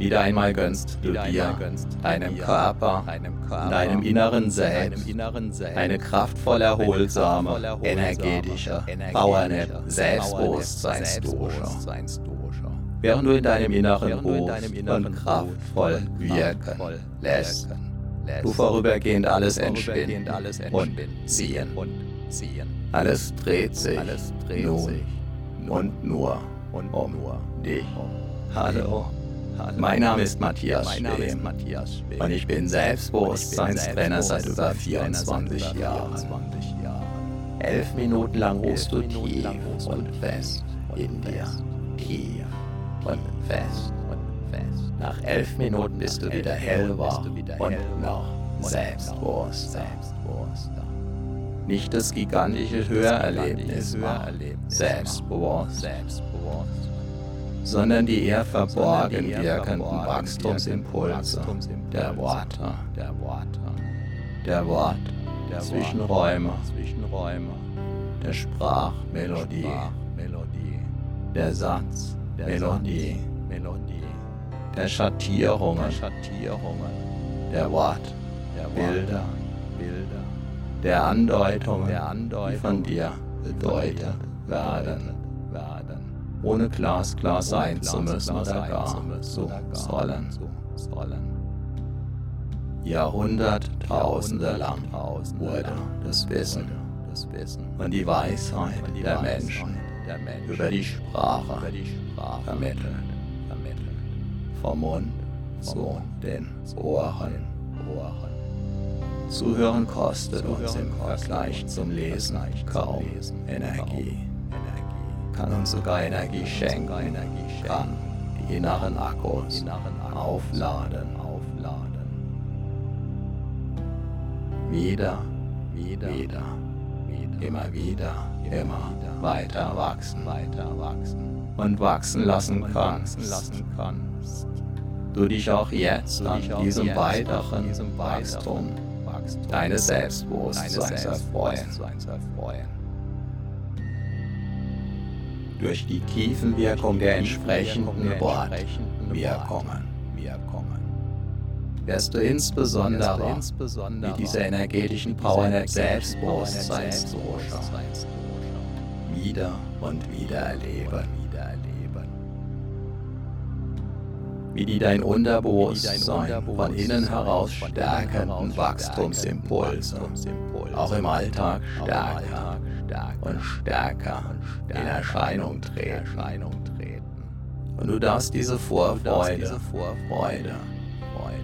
Wieder einmal gönnst du dir, deinem Körper, deinem inneren Selbst, eine kraftvoll erholsame, energetische, Powernap Selbstbewusstseinsdusche. Während du in deinem Inneren hoch und kraftvoll wirken lässt, du vorübergehend alles entschwinden und ziehen. Alles dreht sich nun und nur um dich. Hallo. Mein Name ist Matthias Schwem und ich bin Selbstbewusstseinstrainer seit über 24 Jahren. Elf Minuten lang ruhst du tief und fest in dir. Tief und fest. Nach elf Minuten bist du wieder hellwach und noch selbstbewusster. Nicht das gigantische Hörerlebnis macht selbstbewusst, sondern die eher verborgen wirkenden Wachstumsimpulse. Der Worte, der Wort, Zwischenräume, der Sprachmelodie, der Satz, Melodie, der Schattierungen, der Wort, Bilder, der Andeutungen, die von dir bedeutet werden ohne glasklar sein zu müssen oder gar zu sollen. Jahrhunderttausende lang wurde das Wissen und die Weisheit der Menschen über die Sprache vermittelt. Vom Mund zu den Ohren. Zuhören kostet uns im Vergleich zum Lesen kaum Energie kann uns sogar Energie schenken, kann die inneren Akkus aufladen. Wieder, wieder, wieder, immer wieder, immer weiter wachsen, weiter wachsen. Und wachsen lassen kannst. Du dich auch jetzt an diesem weiteren Wachstum deines Selbstbewusstseins erfreuen durch die Tiefenwirkung der entsprechenden Wortwirkungen. Wirst du insbesondere mit dieser energetischen Power der Selbstbewusstseinsdosha wieder und wieder erleben. Wie die dein Unterbewusstsein von innen heraus stärkenden Wachstumsimpulse auch im Alltag stärker und stärker in Erscheinung treten. Und du darfst diese Vorfreude, Freude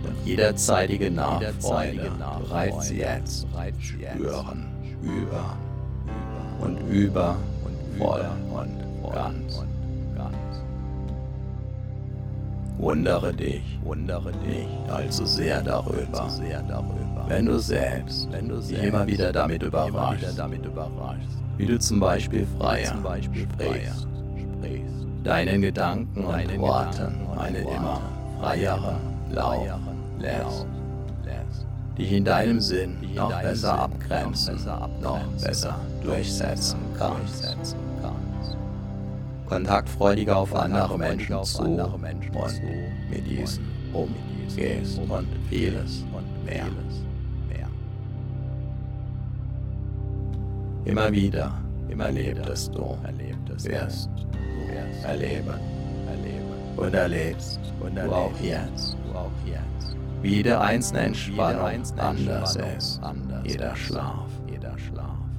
und jederzeitige Nachfreude bereits jetzt spüren, über und über und voll und ganz. Wundere dich, wundere dich. Also sehr darüber, wenn du selbst, wenn du dich immer wieder damit überraschst, wie du zum Beispiel freier sprichst, deinen Gedanken und Worten eine immer freiere Lauf lässt, dich in deinem Sinn noch besser abgrenzen, noch besser durchsetzen kannst kontaktfreudiger auf andere Menschen zu und mit diesen umgehst und vieles und mehr. Immer wieder, immer lebtest du, wirst du erleben. Und erlebst du auch jetzt, wie der einzelne Entspannung anders ist, jeder Schlaf.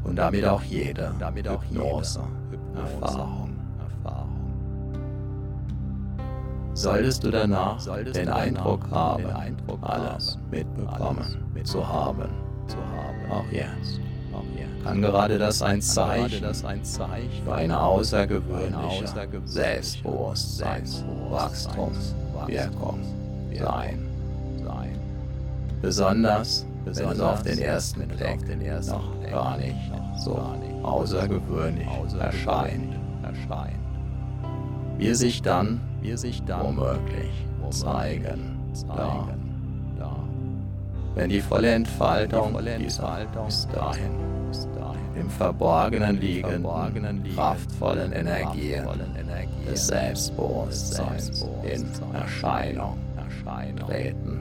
Und damit auch jede Hypnose, Erfahrung. Solltest du danach den Eindruck haben, alles mitbekommen zu haben. Auch jetzt kann gerade das ein Zeichen für eine außergewöhnliche Selbstbewusstseinswachstumswirkung sein. Besonders, wenn es auf den ersten Blick noch gar nicht so außergewöhnlich erscheint. Wir sich dann wir sich dann womöglich zeigen, zeigen. da. Wenn die volle Entfaltung dieser bis dahin, im Verborgenen liegenden, kraftvollen Energien des Selbstbewusstseins in Erscheinung treten.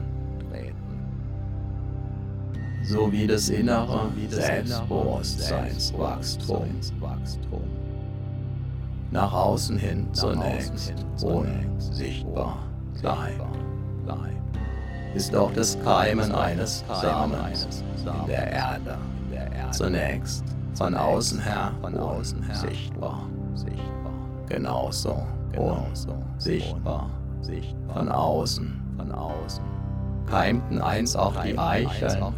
So wie das innere Selbstbewusstseinswachstum nach außen hin zunächst unsichtbar bleibt, ist auch das Keimen eines Samens in der Erde. zunächst von außen her unsichtbar, genauso unsichtbar von außen, von außen. Keimten einst auch die Eicheln,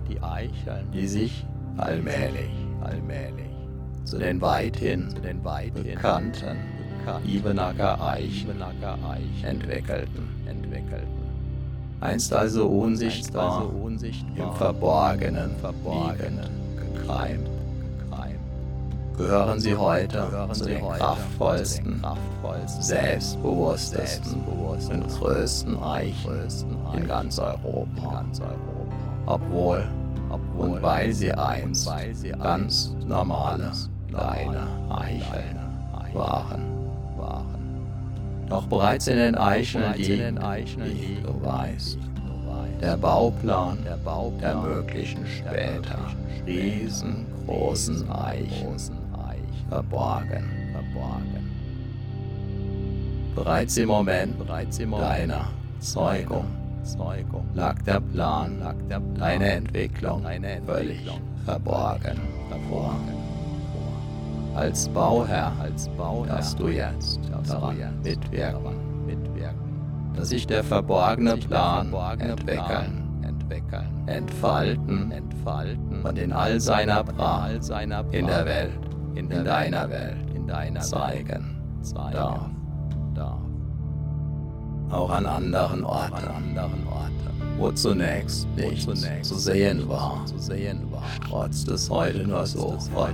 die sich allmählich, allmählich zu den weithin, zu den weithin bekannten Ibenacker Eichen entwickelten, entwickelten. Einst also unsichtbar, im Verborgenen, Verborgenen, gekreimt, gehören sie heute zu den kraftvollsten, selbstbewusstesten und größten Eichen in ganz Europa. Obwohl, und weil sie einst ganz normale, kleine Eicheln waren. Doch bereits in den Eicheln liegt, wie du weißt, der Bauplan der möglichen später. riesengroßen Eichen verborgen, verborgen. Bereits im Moment deiner Zeugung, lag der Plan, lag der Plan. deine Entwicklung, völlig verborgen, verborgen. Als Bauherr, als Bauherr, dass du jetzt daran mitwirken, mitwirken, dass sich der verborgene Plan entwickeln, entwickeln, entfalten, entfalten. und in all seiner Prahl in der Welt in, in deiner Welt, in deiner zeigen, zeigen. darf, darf. Auch an anderen Orten, anderen Orten. Wo zunächst nichts zu sehen war, zu sehen war, trotz des heute nur so. von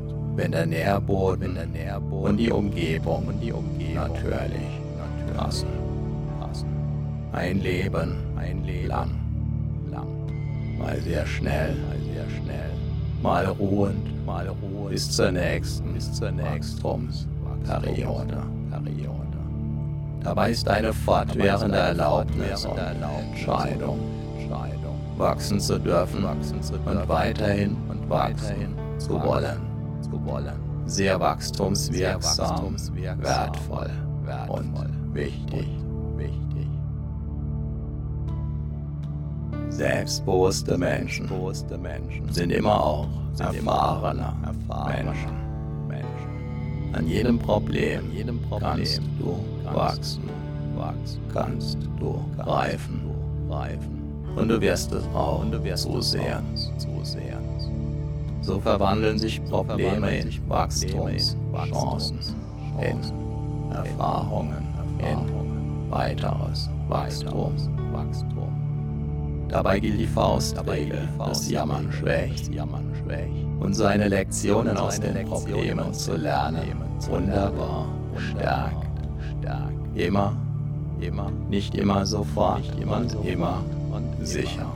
Wenn der Nährboden und die Umgebung. Natürlich passen. Ein Leben, ein Leben. lang, lang, mal sehr schnell, mal sehr schnell, mal ruhend, mal ruhend, bis zur nächsten, bis zur nächsten Periode. Periode. Dabei ist eine fortwährende Erlaubnis und Entscheidung, wachsen zu dürfen und weiterhin und weiterhin zu wollen, sehr wachstumswirksam, wertvoll und wichtig. Selbstbewusste Menschen sind immer auch erfahrene Menschen. An jedem Problem, an jedem Problem kannst du wachsen, wachsen, kannst du reifen. Und du wirst es auch und du wirst so sehen, so verwandeln sich Probleme in Wachstumschancen, in Erfahrungen, in weiteres Wachstum. Dabei gilt die Faustregel, das Jammern schwächt, und seine Lektionen aus den Problemen zu lernen, wunderbar, stärkt, stärkt. Immer, immer, nicht immer sofort, nicht immer und immer und sicher,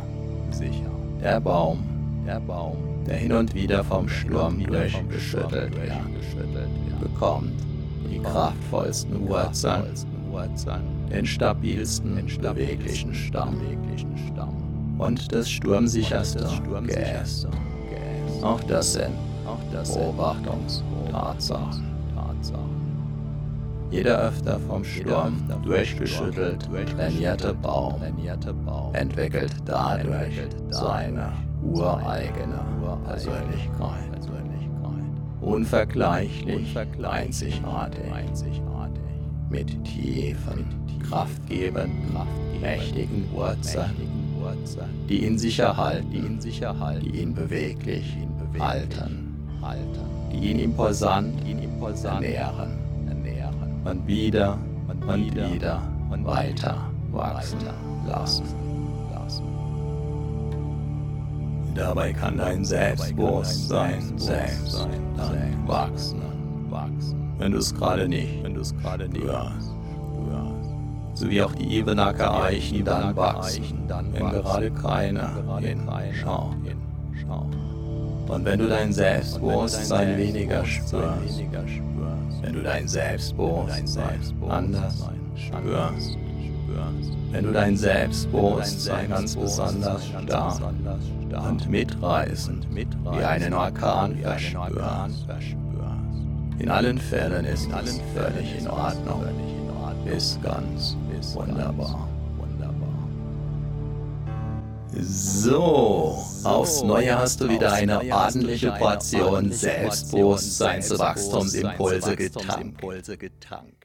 sicher. Der Baum, der Baum, der hin und wieder vom Sturm durchgeschüttelt wird, bekommt. Die kraftvollsten Wurzeln, den stabilsten, beweglichen Stamm. und das sturmsicherste Geäst. Auch das sind Beobachtungstatsachen. Jeder öfter vom Sturm durchgeschüttelt trainierte Baum. Entwickelt dadurch seine ureigene Persönlichkeit. Unvergleichlich, einzigartig, mit tiefen, kraftgebenden, mächtigen Wurzeln, die ihn sicher halten, die ihn beweglich halten, die ihn imposant ernähren. und wieder und, und wieder und weiter wachsen. lassen. Dabei kann dein Selbstbewusstsein selbst dann wachsen. Wenn du es gerade nicht, wenn du es gerade nicht hörst. So wie auch die Ebenacker Eichen dann wachsen, wenn gerade keiner hinschaut. Und wenn du dein Selbstbewusstsein weniger spürst, wenn du dein Selbstbewusstsein anders spürst, wenn du dein Selbstbewusstsein ganz besonders stark und mitreißend wie einen Orkan verspürst. In allen Fällen ist alles völlig in Ordnung, ist ganz wunderbar. So, aufs Neue hast du wieder eine ordentliche Portion Selbstbewusstseinswachstumsimpulse getankt.